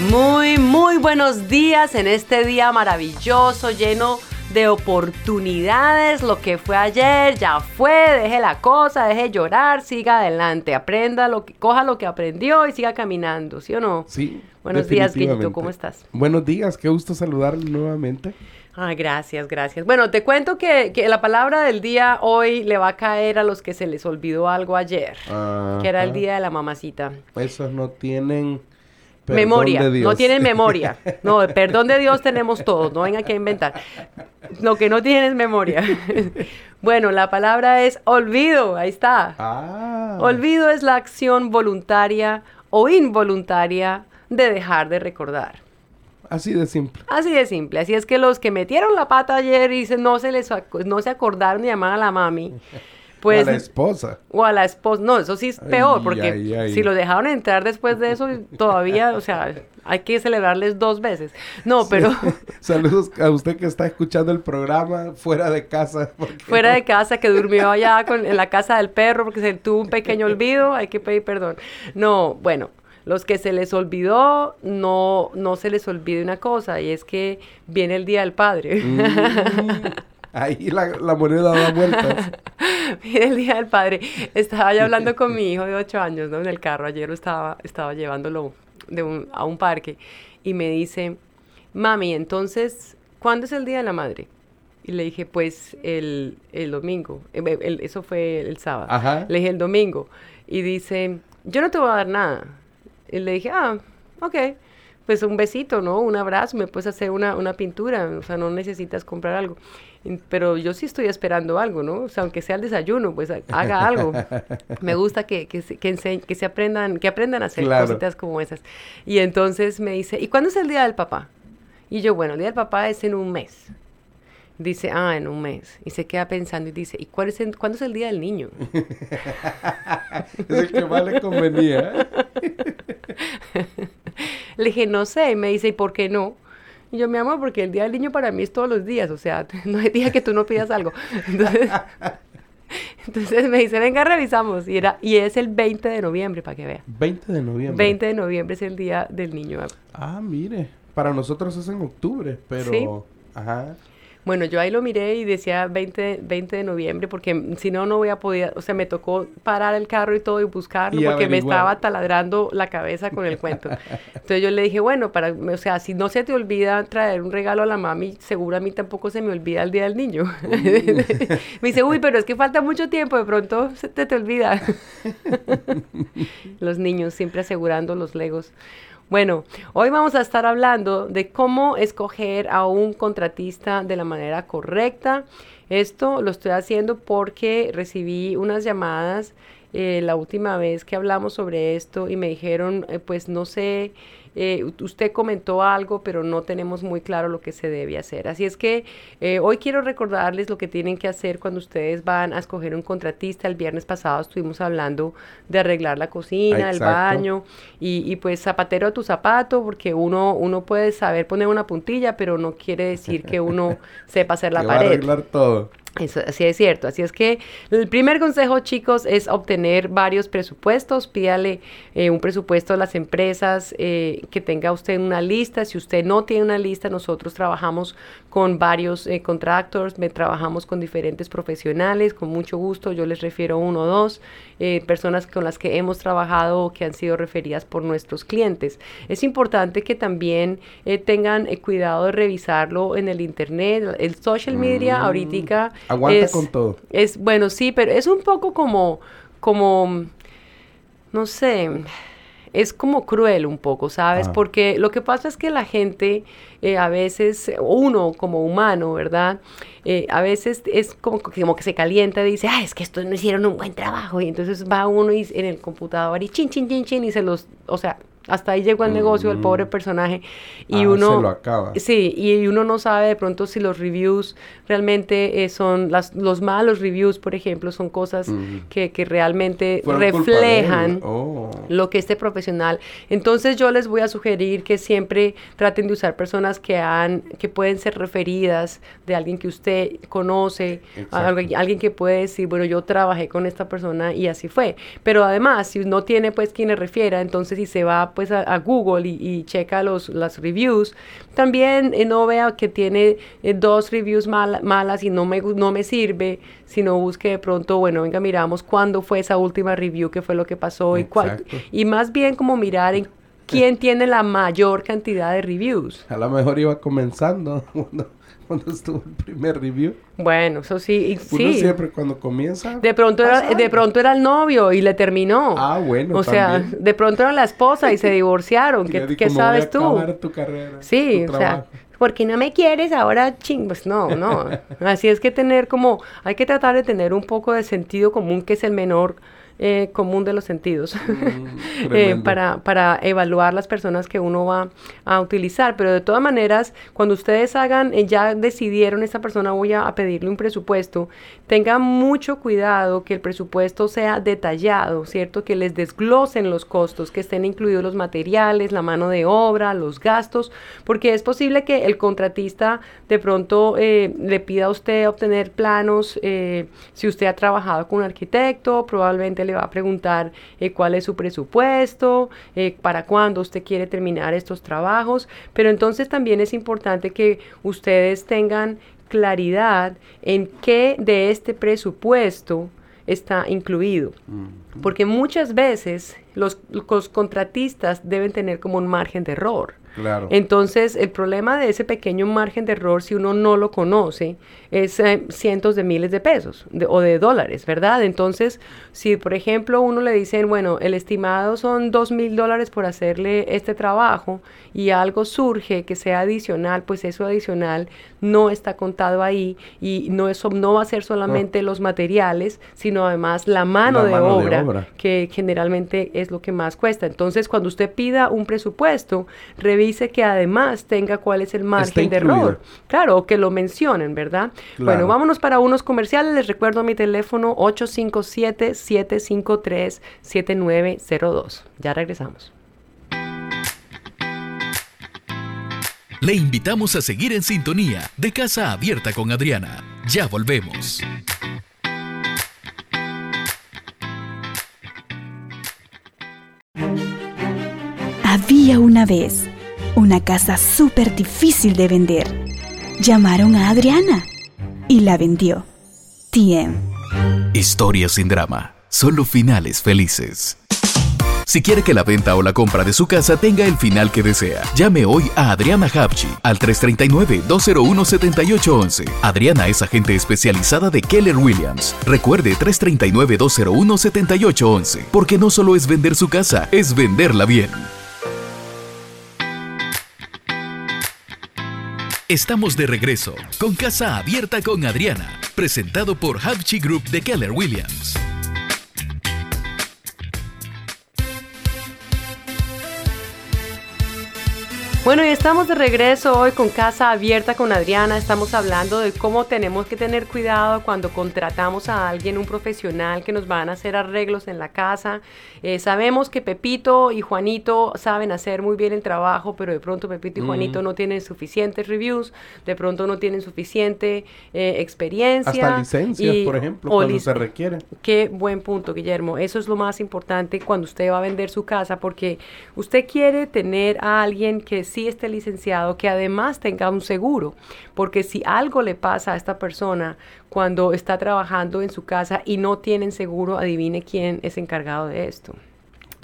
Muy, muy buenos días en este día maravilloso, lleno de oportunidades. Lo que fue ayer ya fue, deje la cosa, deje llorar, siga adelante, aprenda lo que, coja lo que aprendió y siga caminando, ¿sí o no? Sí. Buenos días, Guito, ¿cómo estás? Buenos días, qué gusto saludar nuevamente. Ay, gracias, gracias. Bueno, te cuento que, que, la palabra del día hoy le va a caer a los que se les olvidó algo ayer, que era el día de la mamacita. Esos no tienen memoria, no tienen memoria. No, perdón de Dios tenemos todos, no vengan aquí a inventar. Lo que no tienen es memoria. bueno, la palabra es olvido, ahí está. Ah. Olvido es la acción voluntaria o involuntaria de dejar de recordar. Así de simple. Así de simple. Así es que los que metieron la pata ayer y no se les no se acordaron de llamar a la mami. Pues, o a la esposa. O a la esposa. No, eso sí es peor, porque si lo dejaron entrar después de eso, todavía, o sea, hay que celebrarles dos veces. No, pero... Saludos a usted que está escuchando el programa fuera de casa. Fuera de casa, que durmió allá con, en la casa del perro porque se tuvo un pequeño olvido, hay que pedir perdón. No, bueno, los que se les olvidó, no, no se les olvide una cosa, y es que viene el Día del Padre. Mm. Ahí la, moneda da vueltas. El Día del Padre. Estaba ya hablando con mi hijo de 8 años, ¿no? En el carro. Ayer estaba, estaba llevándolo de a un parque. Y me dice, mami, entonces, ¿cuándo es el Día de la Madre? Y le dije, pues, el, el domingo. Eh, eso fue el sábado. Ajá. Le dije, el domingo. Y dice, yo no te voy a dar nada. Y le dije, ah, ok pues un besito, ¿no? Un abrazo, me puedes hacer una, una pintura, o sea, no necesitas comprar algo. Pero yo sí estoy esperando algo, ¿no? O sea, aunque sea el desayuno, pues haga algo. me gusta que, que, que, que, se aprendan, que aprendan a hacer cositas como esas. Y entonces me dice, ¿y cuándo es el día del papá? Y yo, bueno, el día del papá es en un mes. Dice, ah, en un mes. Y se queda pensando y dice, ¿y cuál es cuándo es el día del niño? es el que más le convenía. Le dije, no sé. Y me dice, ¿y por qué no? Y yo, mi amor, porque el día del niño para mí es todos los días. O sea, no hay día que tú no pidas algo. Entonces, me dice, venga, revisamos. Y, era, y es el 20 de noviembre, para que vea. 20 de noviembre. 20 de noviembre es el día del niño. Ah, mire. Para nosotros es en octubre, pero... ¿Sí? Ajá. Bueno, yo ahí lo miré y decía 20, 20 de noviembre, porque si no, no voy a poder, o sea, me tocó parar el carro y todo y buscarlo, porque me estaba taladrando la cabeza con el cuento. Entonces yo le dije, bueno, para, o sea, si no se te olvida traer un regalo a la mami, seguro a mí tampoco se me olvida el Día del Niño. me dice, uy, pero es que falta mucho tiempo, de pronto se te, te olvida. los niños siempre asegurando los legos. Bueno, hoy vamos a estar hablando de cómo escoger a un contratista de la manera correcta. Esto lo estoy haciendo porque recibí unas llamadas eh, la última vez que hablamos sobre esto y me dijeron, eh, pues no sé eh, usted comentó algo, pero no tenemos muy claro lo que se debe hacer. Así es que eh, hoy quiero recordarles lo que tienen que hacer cuando ustedes van a escoger un contratista. El viernes pasado estuvimos hablando de arreglar la cocina, el baño y, pues zapatero a tu zapato, porque uno, uno puede saber poner una puntilla, pero no quiere decir que uno sepa hacer la pared. Va a arreglar todo. Eso, así es cierto. Así es que el primer consejo, chicos, es obtener varios presupuestos. Pídale eh, un presupuesto a las empresas eh, que tenga usted una lista. Si usted no tiene una lista, nosotros trabajamos con varios eh, contractors, me, trabajamos con diferentes profesionales, con mucho gusto. Yo les refiero uno o dos eh, personas con las que hemos trabajado o que han sido referidas por nuestros clientes. Es importante que también tengan cuidado de revisarlo en el internet. El social media mm. ahorita Aguanta con todo. Es, bueno, sí, pero es un poco como, como, no sé, es como cruel un poco, ¿sabes? Porque lo que pasa es que la gente eh, a veces, uno como humano, ¿verdad? Eh, a veces es como, como que se calienta y dice, ah, es que estos no hicieron un buen trabajo. Y entonces va uno y, en el computador y chin, chin, chin, chin, y se los, o sea, hasta ahí llegó el negocio del pobre mm. personaje y ah, uno se lo acaba. sí y uno no sabe de pronto si los reviews realmente eh, son las, los malos reviews por ejemplo son cosas que, que, realmente reflejan oh. lo que este profesional entonces yo les voy a sugerir que siempre traten de usar personas que han que pueden ser referidas de alguien que usted conoce alguien, alguien que puede decir bueno yo trabajé con esta persona y así fue pero además si no tiene pues quien le refiera entonces si se va pues a, Google y, checa los las reviews. También eh, no vea que tiene eh, dos reviews malas y no me, no me sirve, sino busque de pronto, bueno, venga, miramos cuándo fue esa última review, qué fue lo que pasó y cuál, y más bien como mirar en quién tiene la mayor cantidad de reviews. A lo mejor iba comenzando cuando estuvo el primer review. Bueno, eso sí, Uno siempre cuando comienza. De pronto era, de pronto era el novio y le terminó. Ah, bueno. O sea, de pronto era la esposa y se divorciaron. ¿Qué, ¿qué sabes tú? Tu carrera, sí, o sea, porque no me quieres ahora ching, pues no, no. Así es que tener como, hay que tratar de tener un poco de sentido común que es el menor eh, común de los sentidos mm, eh, para, para evaluar las personas que uno va a utilizar. Pero de todas maneras, cuando ustedes hagan, eh, ya decidieron, esta persona voy a, pedirle un presupuesto, tengan mucho cuidado que el presupuesto sea detallado, ¿cierto? Que les desglosen los costos, que estén incluidos los materiales, la mano de obra, los gastos, porque es posible que el contratista de pronto le pida a usted obtener planos, si usted ha trabajado con un arquitecto, probablemente le va a preguntar eh, cuál es su presupuesto, eh, para cuándo usted quiere terminar estos trabajos, pero entonces también es importante que ustedes tengan claridad en qué de este presupuesto está incluido. Porque muchas veces los, los, contratistas deben tener como un margen de error. Entonces, el problema de ese pequeño margen de error, si uno no lo conoce, es eh, cientos de miles de pesos o de dólares, ¿verdad? Entonces, si por ejemplo uno le dicen, bueno, el estimado son dos mil dólares por hacerle este trabajo y algo surge que sea adicional, pues eso adicional no está contado ahí y no, eso no va a ser solamente los materiales, sino además la mano, de, obra, que generalmente es lo que más cuesta. Entonces, cuando usted pida un presupuesto, revise que además tenga cuál es el margen de error. Claro, que lo mencionen, ¿verdad? Bueno, vámonos para unos comerciales. Les recuerdo mi teléfono 857-753-7902. Ya regresamos. Le invitamos a seguir en sintonía de Casa Abierta con Adriana. Ya volvemos. Había una vez una casa súper difícil de vender. Llamaron a Adriana y la vendió. TM. Historia sin drama, solo finales felices. Si quiere que la venta o la compra de su casa tenga el final que desea, llame hoy a Adriana Hapchi al 339-201-7811. Adriana es agente especializada de Keller Williams. Recuerde 339-201-7811, porque no solo es vender su casa, es venderla bien. Estamos de regreso con Casa Abierta con Adriana, presentado por Havchi Group de Keller Williams. Bueno, y estamos de regreso hoy con Casa Abierta con Adriana. Estamos hablando de cómo tenemos que tener cuidado cuando contratamos a alguien, un profesional que nos van a hacer arreglos en la casa. Eh, sabemos que Pepito y Juanito saben hacer muy bien el trabajo, pero de pronto Pepito y Juanito no tienen suficientes reviews, de pronto no tienen suficiente eh, experiencia. Hasta licencias, por ejemplo, cuando se requiere. Qué buen punto, Guillermo. Eso es lo más importante cuando usted va a vender su casa, porque usted quiere tener a alguien que sí esté licenciado, que además tenga un seguro, porque si algo le pasa a esta persona cuando está trabajando en su casa y no tienen seguro, adivine quién es encargado de esto.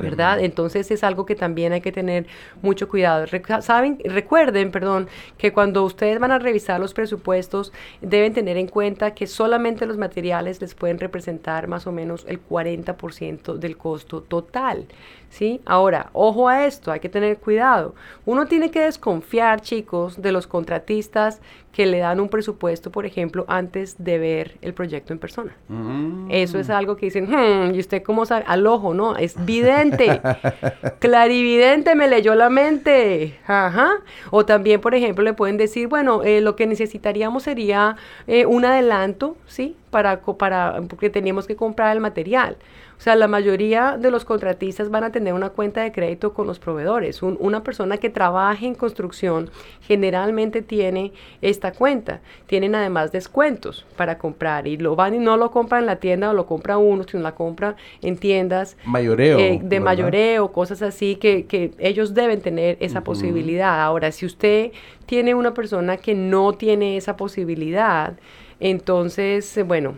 ¿Verdad? Entonces es algo que también hay que tener mucho cuidado. saben, recuerden, perdón, que cuando ustedes van a revisar los presupuestos deben tener en cuenta que solamente los materiales les pueden representar más o menos el 40% del costo total. ¿sí? Ahora, ojo a esto, hay que tener cuidado. Uno tiene que desconfiar, chicos, de los contratistas que le dan un presupuesto, por ejemplo, antes de ver el proyecto en persona. Mm. Eso es algo que dicen, hmm, ¿y usted cómo sabe? Al ojo, ¿no? Es vidente clarividente. clarividente me leyó la mente. Ajá. O también, por ejemplo, le pueden decir, bueno, eh, lo que necesitaríamos sería eh, un adelanto, ¿sí? Para, para, porque teníamos que comprar el material. O sea, la mayoría de los contratistas van a tener una cuenta de crédito con los proveedores. una persona que trabaje en construcción generalmente tiene esta cuenta. Tienen además descuentos para comprar y lo van y no lo compran en la tienda o lo compra uno, sino la compra en tiendas mayoreo, eh, de mayoreo, cosas así que, que, ellos deben tener esa posibilidad. Ahora, si usted tiene una persona que no tiene esa posibilidad, entonces, eh, bueno.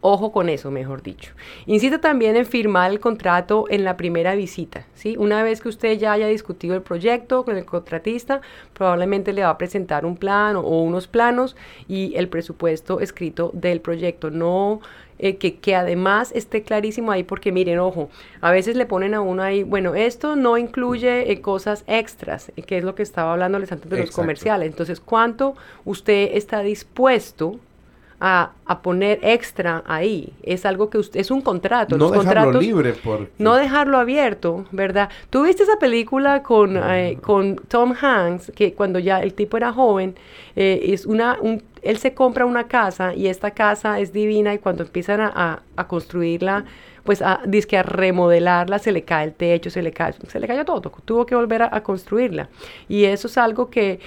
Ojo con eso, mejor dicho. Insista también en firmar el contrato en la primera visita. ¿sí? Una vez que usted ya haya discutido el proyecto con el contratista, probablemente le va a presentar un plan o, unos planos y el presupuesto escrito del proyecto. No eh, que, que, además esté clarísimo ahí, porque miren, ojo, a veces le ponen a uno ahí, bueno, esto no incluye eh, cosas extras, que es lo que estaba hablándoles antes de los comerciales. Entonces, ¿cuánto usted está dispuesto a, poner extra ahí. Es algo que usted, es un contrato. No dejarlo libre. No dejarlo abierto, ¿verdad? ¿Tú viste esa película con, eh, con Tom Hanks, que cuando ya el tipo era joven, eh, es una, un, él se compra una casa y esta casa es divina y cuando empiezan a, a construirla pues a, a remodelarla, se le cae el techo, se le cae, se le cayó todo, tuvo que volver a, construirla. Y eso es algo que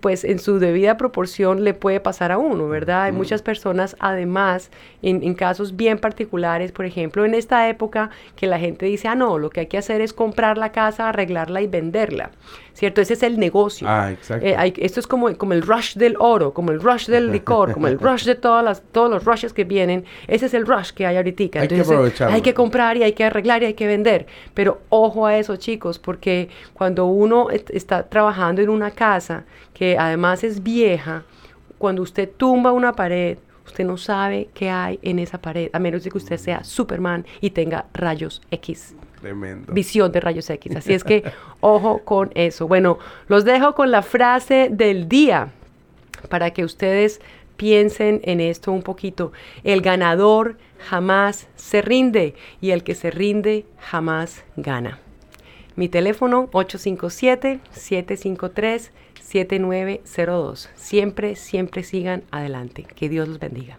pues en su debida proporción le puede pasar a uno, ¿verdad? Hay muchas personas además en, en, casos bien particulares, por ejemplo, en esta época que la gente dice, ah, no, lo que hay que hacer es comprar la casa, arreglarla y venderla. ¿cierto? Ese es el negocio. Ah, exacto. Eh, esto es como, como el rush del oro, como el rush del licor, como el rush de todas las, todos los rushes que vienen. Ese es el rush que hay ahorita. hay que aprovecharlo. Hay que comprar y hay que arreglar y hay que vender. Pero ojo a eso, chicos, porque cuando uno está trabajando en una casa que además es vieja, cuando usted tumba una pared, usted no sabe qué hay en esa pared, a menos de que usted sea Superman y tenga rayos X. Tremendo. Visión de rayos X. Así es que ojo con eso. Bueno, los dejo con la frase del día para que ustedes piensen en esto un poquito. El ganador jamás se rinde y el que se rinde jamás gana. Mi teléfono 857-753-7902. Siempre, siempre sigan adelante. Que Dios los bendiga.